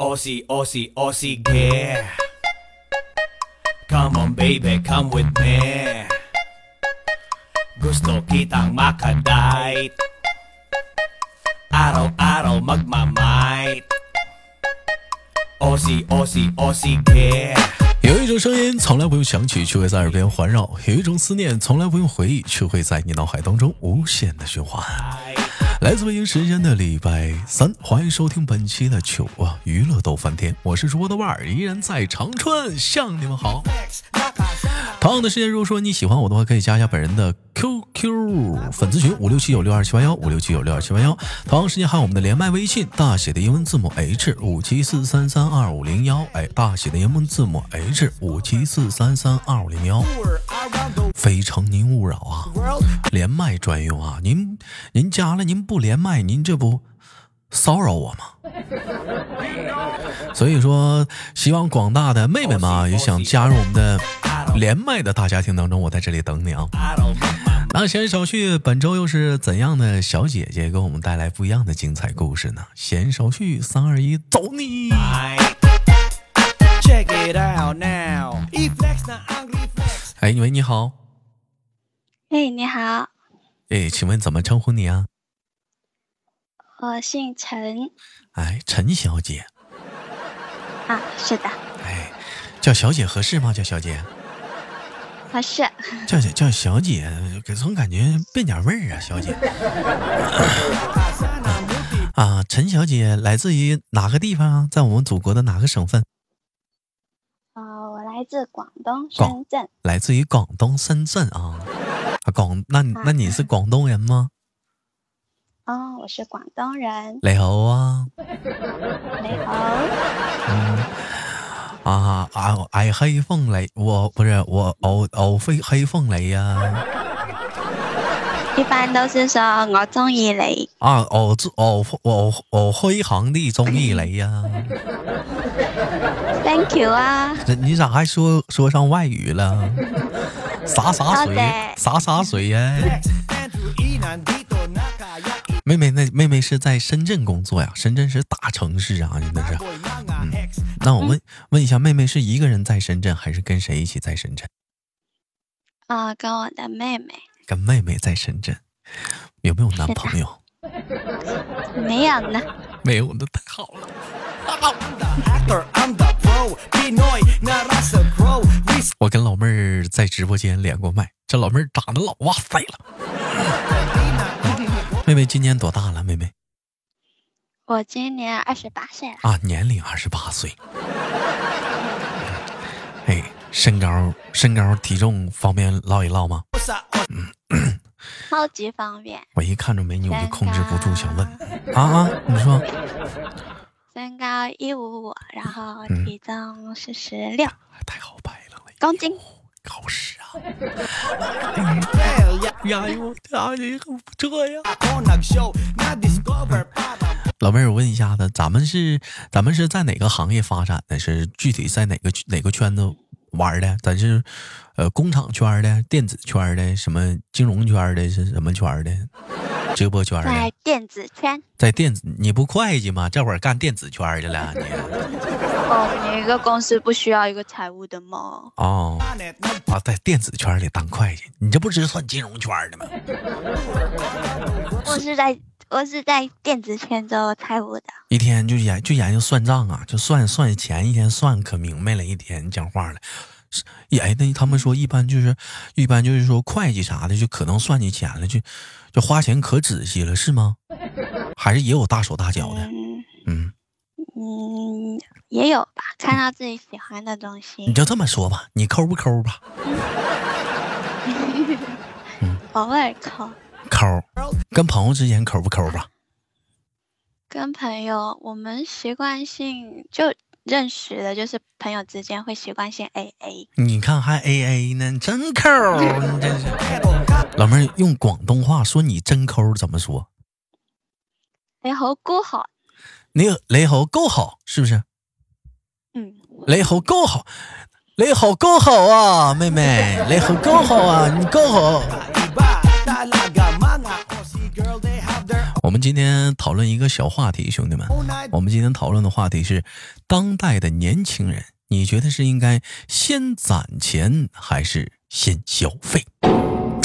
Aussie, Aussie, Aussie, yeah. Come on, baby, come with me. Gusto kitang makadite. Araw-araw magmamight. Aussie, Aussie, Aussie, yeah. 有一种声音从来不用响起，却会在耳边环绕；有一种思念从来不用回忆，却会在你脑海当中无限的循环。来自北京时间的礼拜三，欢迎收听本期的糗啊娱乐逗翻天，我是主播的腕儿，依然在长春向你们好。同样的时间，如果说你喜欢我的话，可以加一下本人的 QQ 粉丝群五六七九六二七八幺五六七九六二七八幺。同样时间还有我们的连麦微信，大写的英文字母 H 五七四三三二五零幺，哎，大写的英文字母 H 五七四三三二五零幺。非诚您勿扰啊，连麦专用啊，您您加了您不连麦，您这不骚扰我吗？所以说，希望广大的妹妹们啊，也想加入我们的连麦的大家庭当中，我在这里等你啊。那闲言少叙，本周又是怎样的小姐姐给我们带来不一样的精彩故事呢？闲言少叙，三二一，走你.哎，喂，你好，哎，你好，哎，请问怎么称呼你啊？我姓陈哎，陈小姐，啊，是的，哎，叫小姐合适吗？叫小姐。合适。叫叫叫小姐，给总感觉变点味儿啊，小姐。啊，陈小姐来自于哪个地方啊？在我们祖国的哪个省份？呃，我来自广东深圳，来自于广东深圳啊。啊，广那你那你是广东人吗？哦，我是广东人，你好啊，你好，啊啊，爱黑凤梨，我不是我我我非黑凤梨呀、一般都是说我中意你，啊，我我我我非常的中意你呀、，thank you 啊，这你咋还说说上外语了？洒洒水洒洒水呀、妹妹，那妹妹是在深圳工作呀？深圳是大城市啊，真的是。那我问问一下，妹妹是一个人在深圳，还是跟谁一起在深圳？啊、跟我的妹妹跟妹妹在深圳，有没有男朋友？没有呢，没有，那太好了。我跟老妹儿在直播间连过麦，这老妹儿长得老哇塞了。妹妹今年多大了？妹妹我今年二十八岁了，啊，年龄二十八岁。哎，身高、身高、体重方便唠一唠吗？sa 超级方便，我一看着美女，我就控制不住想问啊啊！你说身高一五五，然后嗯体重四十六太好拍了，公斤，好使啊！well ya 呀呦，呀，你很不错呀！老妹儿，我问一下子，咱们是咱们是在哪个行业发展的？是具体在哪个哪个圈子玩的？咱是呃工厂圈的、电子圈的、什么金融圈的？是什么圈的？直播圈在的？电子圈。在电子？你不会计吗？这会儿干电子圈去了你？哦，你一个公司不需要一个财务的吗？哦啊，在电子圈里当会计，你这不是算金融圈的吗？我是在我是在电子圈做财务的。一天就研就研究算账啊，就算算钱，一天算可明白了，一天讲话了。是哎，那他们说一般就是，一般就是说会计啥的，就可能算计钱了，就就花钱可仔细了，是吗？还是也有大手大脚的？嗯嗯，嗯，也有吧，看到自己喜欢的东西你，就这么说吧，你抠不抠吧？偶尔抠。抠，跟朋友之间抠不抠吧？跟朋友，我们习惯性就认识的，就是朋友之间会习惯性 A A。你看还 A A 呢，真抠，你真是。老妹儿用广东话说你真抠怎么说？雷猴够好，你雷猴够好，是不是？嗯，雷猴够好，雷猴够好啊，妹妹，雷猴够好啊，你够好。我们今天讨论一个小话题，兄弟们，我们今天讨论的话题是当代的年轻人，你觉得是应该先攒钱还是先消费？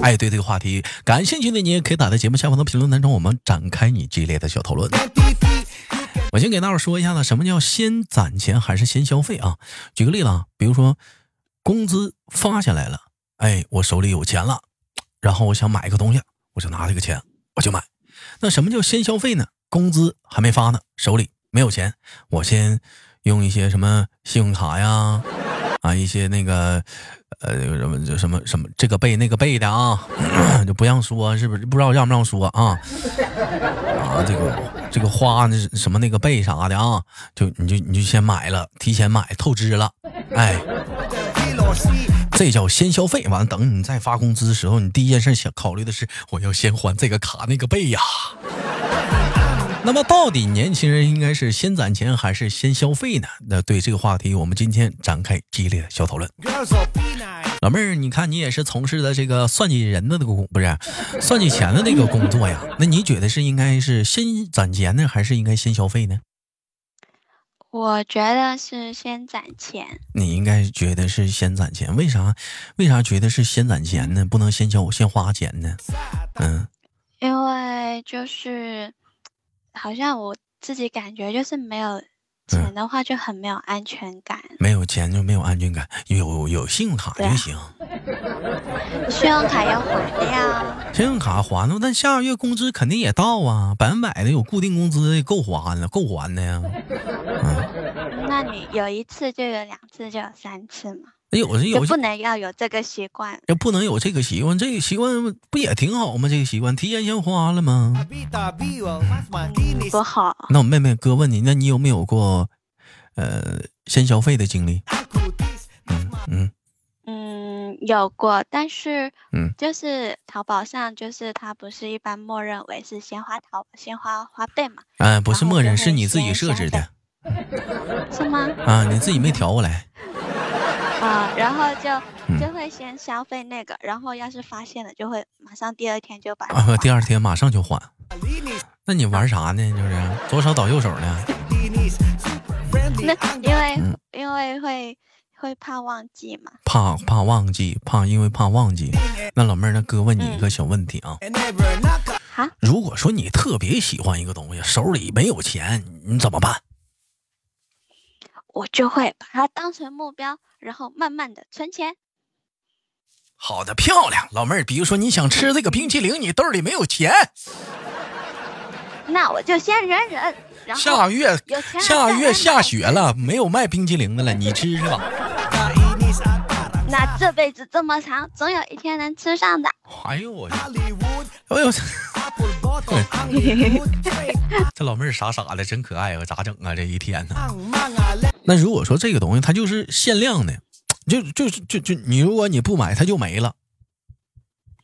哎，对这个话题感兴趣的你也可以打在节目下方的评论当中，我们展开你激烈的小讨论。我先给大伙说一下子，什么叫先攒钱还是先消费啊？举个例子啊，比如说工资发下来了，哎，我手里有钱了，然后我想买一个东西，我就拿这个钱我就买。那什么叫先消费呢？工资还没发呢，手里没有钱，我先用一些什么信用卡呀，啊，一些那个呃什么就什么什么这个背那个背的啊，就不让说，是不是？不知道让不让说啊？啊，这个这个花那什么那个背啥的啊，就你就你就先买了，提前买透支了，哎，这叫先消费。完了，等你再发工资的时候，你第一件事想考虑的是，我要先还这个卡那个背呀。那么，到底年轻人应该是先攒钱还是先消费呢？那对这个话题，我们今天展开激烈的小讨论。老妹儿，你看你也是从事的这个算计人的那个工，不是算计钱的那个工作呀？那你觉得是应该是先攒钱呢，还是应该先消费呢？我觉得是先攒钱。你应该觉得是先攒钱，为啥？为啥觉得是先攒钱呢？不能先消先花钱呢？嗯，因为就是。好像我自己感觉就是没有钱的话就很没有安全感，没有钱就没有安全感，有有信用卡就行。信用卡要还的呀。信用卡还了，但下个月工资肯定也到啊，百分百的有固定工资够还了，够还的呀。嗯，那你有一次就有两次就有三次嘛？有是有，不能要有这个习惯，要不能有这个习惯，这个习惯不也挺好吗？这个习惯提前先花了吗？多好。那我妹妹哥问你，那你有没有过，呃，先消费的经历？嗯嗯嗯，有过，但是嗯，就是淘宝上，就是它不是一般默认为是先花淘先花花呗嘛？哎，不是默认，是你自己设置的，是吗？啊，你自己没调过来。啊，然后就就会先消费那个，然后要是发现了，就会马上第二天就把。啊，第二天马上就还。那你玩啥呢？就是左手倒右手呢？那因为因为会会怕忘记嘛。怕怕忘记，怕因为怕忘记。那老妹儿，那哥问你一个小问题啊。啊？如果说你特别喜欢一个东西，手里没有钱，你怎么办？我就会把它当成目标，然后慢慢的存钱。好的，漂亮，老妹儿。比如说你想吃这个冰淇淋，你兜里没有钱，那我就先忍忍。下个月下月下雪了，没有卖冰淇淋的了，你吃去吧。那这辈子这么长，总有一天能吃上的。哎呦我，哎呦，这老妹儿傻傻的，真可爱啊！咋整啊？这一天呢？那如果说这个东西它就是限量的，就就就就你如果你不买它就没了，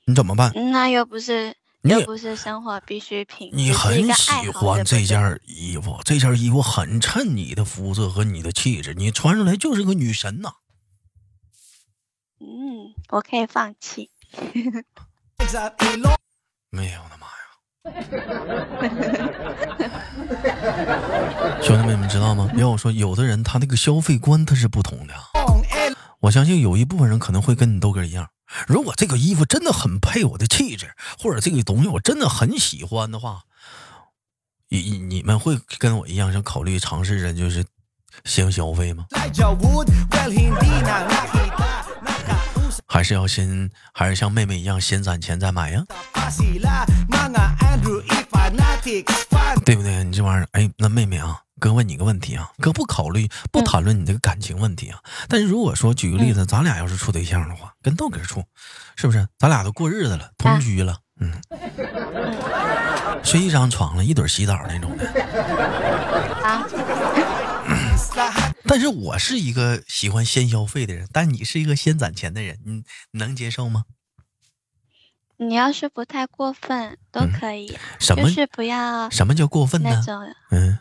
你怎么办？那又不是又不是生活必需品。你很喜欢这件衣服，这件衣服很衬你的肤色和你的气质，你穿出来就是个女神呐。嗯，我可以放弃。没有我的妈呀！兄弟们，你们知道吗？要我说，有的人他那个消费观他是不同的。我相信有一部分人可能会跟你豆哥一样，如果这个衣服真的很配我的气质，或者这个东西我真的很喜欢的话，你你们会跟我一样，想考虑尝试着就是先消费吗？还是要先，还是像妹妹一样先攒钱再买呀？对不对？你这玩意儿，哎，那妹妹啊，哥问你个问题啊，哥不考虑不谈论你这个感情问题啊。但是如果说举个例子，咱俩要是处对象的话，跟豆哥处，是不是？咱俩都过日子了，同居了，嗯，睡一张床了，一堆洗澡那种的。啊。但是我是一个喜欢先消费的人，但你是一个先攒钱的人，你能接受吗？你要是不太过分都可以，什么是不要？什么叫过分呢？嗯，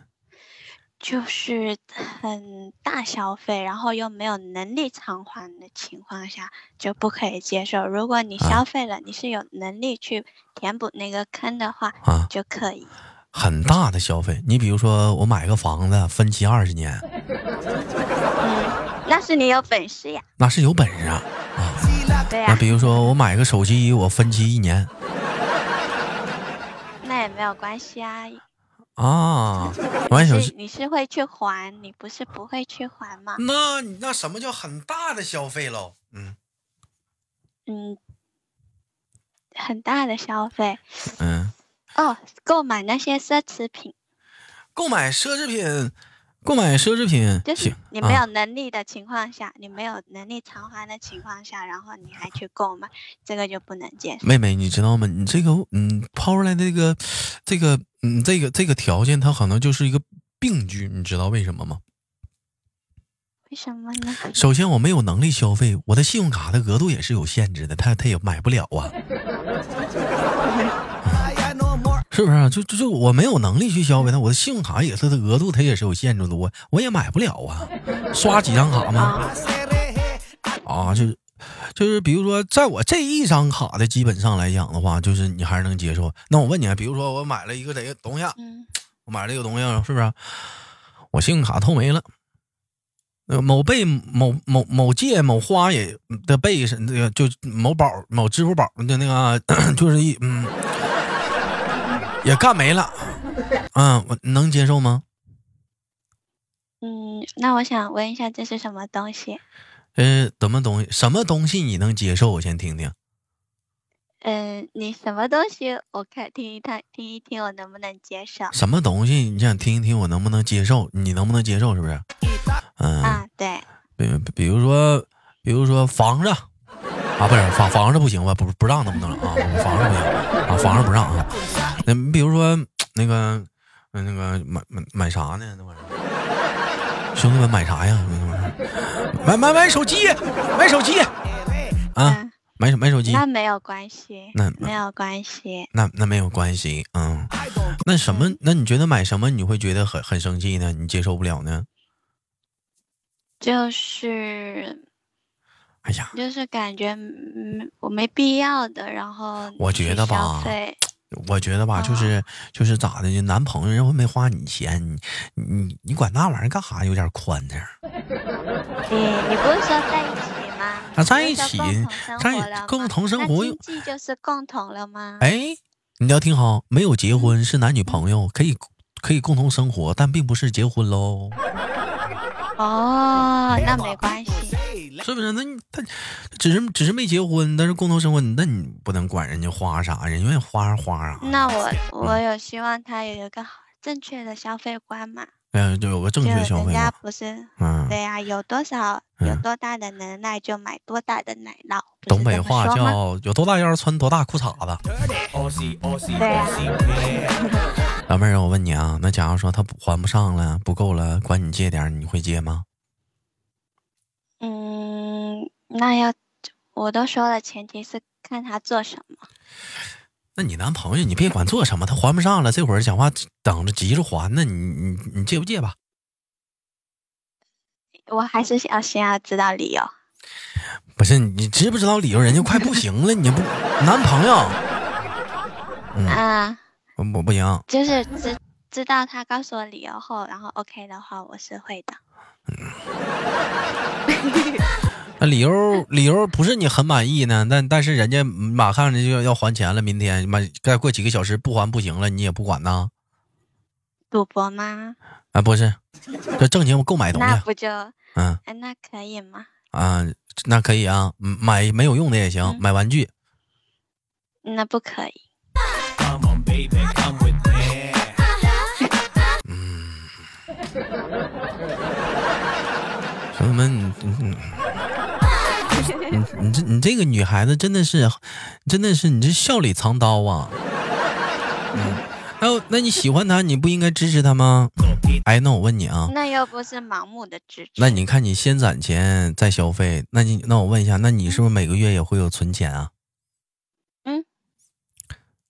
就是很大消费，然后又没有能力偿还的情况下，就不可以接受。如果你消费了，你是有能力去填补那个坑的话，啊，就可以。很大的消费，你比如说我买个房子分期二十年，嗯，那是你有本事呀。那是有本事啊。对呀。那比如说我买个手机，我分期一年，那也没有关系啊。啊，完手机你是会去还，你不是不会去还吗？那那什么叫很大的消费喽？嗯嗯，很大的消费。嗯。哦，购买那些奢侈品，购买奢侈品，购买奢侈品，就是你没有能力的情况下，你没有能力偿还的情况下，然后你还去购买，这个就不能接受。妹妹，你知道吗？你这个，嗯，抛出来的这个，这个，嗯，这个这个条件，它可能就是一个病句，你知道为什么吗？为什么呢？首先，我没有能力消费，我的信用卡的额度也是有限制的，他他也买不了啊。是不是？就就就我没有能力去消费，它我的信用卡也是，它额度它也是有限制的，我我也买不了啊。刷几张卡吗？啊，就是就是，比如说，在我这一张卡的基本上来讲的话，就是你还是能接受。那我问你，比如说我买了一个这个东西，我买了一个东西，是不是？我信用卡透没了，那某贝某某某借某花也的贝是那个，就某宝某支付宝的那个，就是一嗯。也干没了，嗯，我能接受吗？嗯，那我想问一下，这是什么东西？呃，什么东西？什么东西你能接受？我先听听。嗯，你什么东西？我看听一听，听一听，我能不能接受？什么东西？你想听一听，我能不能接受？你能不能接受？是不是？嗯啊，对。比比如说，比如说房子啊，不是房房子不行吧？不不让能不能啊？房子不行啊，房子不让啊。那比如说那个，那个买买买啥呢？那玩意儿，兄弟们买啥呀？那玩意儿，买买买手机，买手机啊，买买手机。那没有关系，那没有关系，那那没有关系，嗯。那什么？那你觉得买什么你会觉得很很生气呢？你接受不了呢？就是，哎呀，就是感觉嗯，我没必要的，然后我觉得吧。我觉得吧，就是就是咋的呢？男朋友又没花你钱，你你你管那玩意儿干啥？有点宽着。你你不是说在一起吗？那在一起，在共同生活，经济就是共同了吗？哎，你要听好，没有结婚是男女朋友，可以可以共同生活，但并不是结婚喽。哦，那没关系。是不是？那你他只是只是没结婚，但是共同生活，那你不能管人家花啥，人愿意花花啊。那我 我有希望他有一个正确的消费观嘛？嗯，就有个正确消费。人家不是，嗯，对呀，有多少有多大的能耐就买多大的奶酪。东北话叫有多大腰穿多大裤衩子。对呀。老妹儿，我问你啊，那假如说他还不上了，不够了，管你借点，你会借吗？那要我都说了，前提是看他做什么。那你男朋友，你别管做什么，他还不上了，这会儿讲话等着急着还呢，你你你借不借吧？我还是想先要知道理由。不是你知不知道理由？人家快不行了，你不男朋友？啊，我不行。就是知知道他告诉我理由后，然后 OK 的话，我是会的。那理由理由不是你很满意呢？但但是人家马上就要要还钱了，明天妈再过几个小时不还不行了，你也不管呢？赌博吗？啊，不是，这正经购买东西。那不就嗯？哎，那可以吗？啊，那可以啊，买没有用的也行，买玩具。那不可以。嗯。朋友们，嗯。你 你这你这个女孩子真的是，真的是你这笑里藏刀啊！嗯，那那你喜欢他，你不应该支持他吗？哎，那我问你啊，那又不是盲目的支持。那你看你先攒钱再消费，那你那我问一下，那你是不是每个月也会有存钱啊？嗯，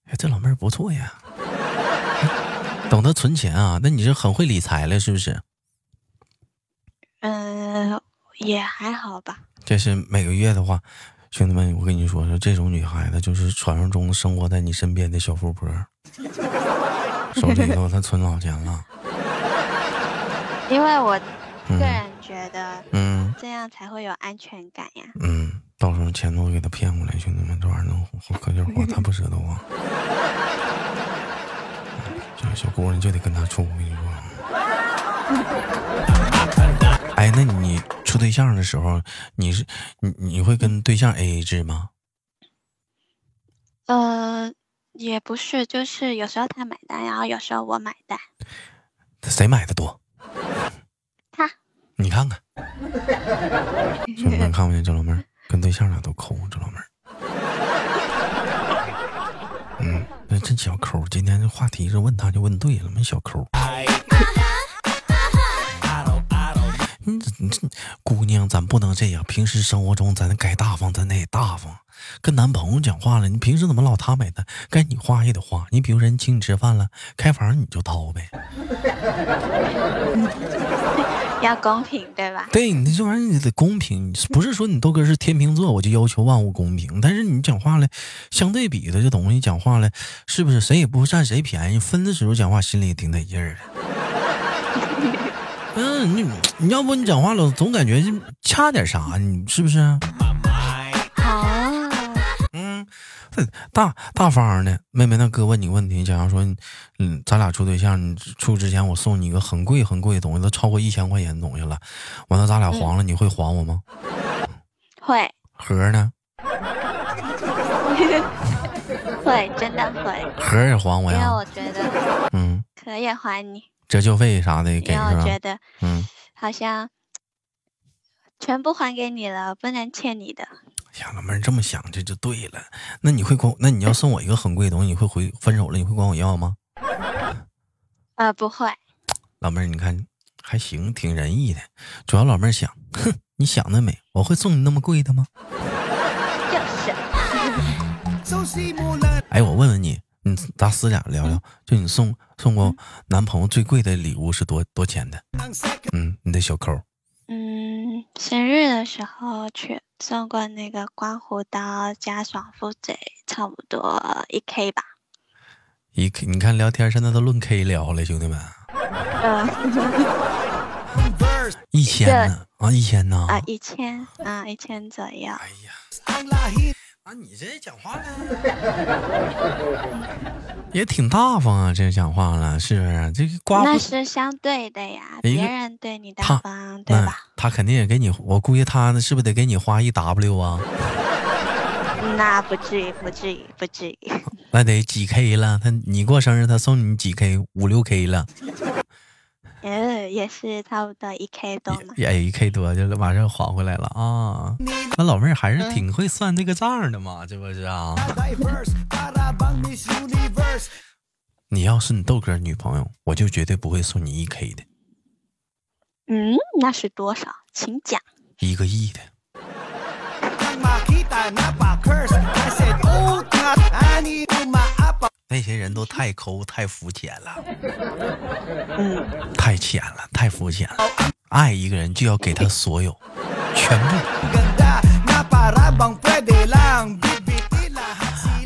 哎，这老妹儿不错呀，懂得存钱啊？那你是很会理财了，是不是？嗯，也还好吧。这是每个月的话，兄弟们，我跟你说说，这种女孩子就是传说中生活在你身边的小富婆，手里头她存老钱了。因为我嗯个人觉得嗯这样才会有安全感呀。嗯，到时候钱都给她骗过来，兄弟们，这玩意儿能可劲儿花，她不舍得花。这小姑娘就得跟他处，我跟你说。哎，那你处对象的时候，你是你你会跟对象 A A 制吗？呃，也不是，就是有时候他买单，然后有时候我买单。谁买的多？他。你看看，兄弟们看不见这老妹儿跟对象俩都抠，这老妹儿。嗯，那真小抠。今天这话题是问他就问对了，没小抠。姑娘，咱不能这样。平时生活中，咱该大方，咱得大方。跟男朋友讲话了，你平时怎么老他买单？该你花也得花。你比如人请你吃饭了，开房你就掏呗。要公平，对吧？对你这玩意儿你得公平，不是说你豆哥是天秤座，我就要求万物公平。但是你讲话了，相对比的这东西讲话了，是不是谁也不占谁便宜？分的时候讲话心里也挺得劲儿的。嗯，你你要不你讲话了，总感觉就差点啥，你是不是？啊，嗯，大大方的妹妹，那哥问你个问题，假如说，嗯，咱俩处对象，你处之前我送你一个很贵很贵的东西，都超过一千块钱的东西了，完了咱俩黄了，你会还我吗？会盒呢？会，真的会，盒也还我呀？因为我觉得嗯，可以还你，折旧费啥的也给因为我是吧？觉得嗯，好像全部还给你了，不能欠你的。哎呀，老妹儿这么想这就对了。那你会管？那你要送我一个很贵的东西，你会回分手了，你会管我要吗？呃，不会，老妹儿，你看还行，挺仁义的。主要老妹儿想，哼，你想得美，我会送你那么贵的吗？就是。哎，我问问你，你咱私下聊聊，就你送送过男朋友最贵的礼物是多多钱的？嗯，你的小扣。嗯，生日的时候去送过那个刮胡刀加爽肤水，差不多一 K 吧。一 K，你看聊天现在都论 K 聊了，兄弟们，呃，一千呢啊，一千呢？啊，一千，啊，一千左右。哎呀，啊，你这讲话呢，也挺大方啊，这讲话了，是不是？这个刮那是相对的呀，别人对你大方，对吧？他肯定也给你，我估计他是不是得给你花一 W 啊？那不至于，不至于，不至于。那得几 K 了？他你过生日，他送你几 K？五六 K 了，呃，也是差不多一 K 多嘛。也一 K 多就马上还回来了啊！那老妹儿还是挺会算这个账的嘛，这不是啊？你要是你豆哥女朋友，我就绝对不会送你一 K 的，嗯，那是多少？请讲。一个亿的。那些人都太抠、太肤浅了，嗯，太浅了，太肤浅了。爱一个人就要给他所有，全部。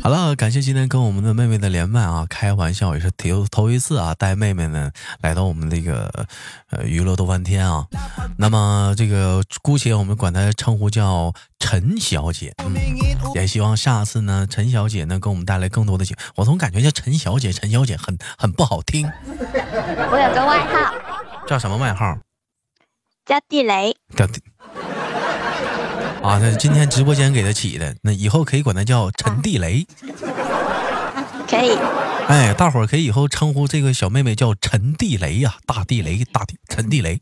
好了，感谢今天跟我们的妹妹的连麦啊，开玩笑也是头头一次啊，带妹妹呢来到我们这个呃娱乐逗翻天啊。那么这个姑且我们管她称呼叫陈小姐，嗯，也希望下次呢陈小姐能给我们带来更多的节。我总感觉叫陈小姐，陈小姐很很不好听，我有个外号叫什么外号？叫地雷。叫啊，那今天直播间给他起的，那以后可以管他叫陈地雷。可以，哎，大伙儿可以以后称呼这个小妹妹叫陈地雷呀、大地雷，大地陈地雷。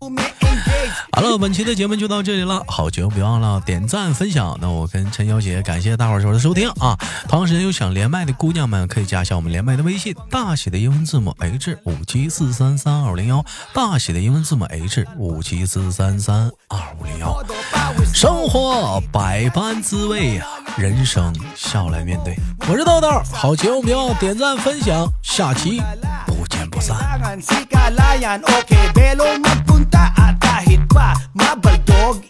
好了，本期的节目就到这里了，好节目别忘了点赞分享。那我跟陈小姐感谢大伙儿的收听啊！同时有想连麦的姑娘们可以加一下我们连麦的微信，大写的英文字母 H 五七四三三二五零幺，大写的英文字母 H 五七四三三二五零幺。生活百般滋味呀、人生笑来面对。我是豆豆，好节目别忘点赞分享，下期不见不散。kahit pa mabaldog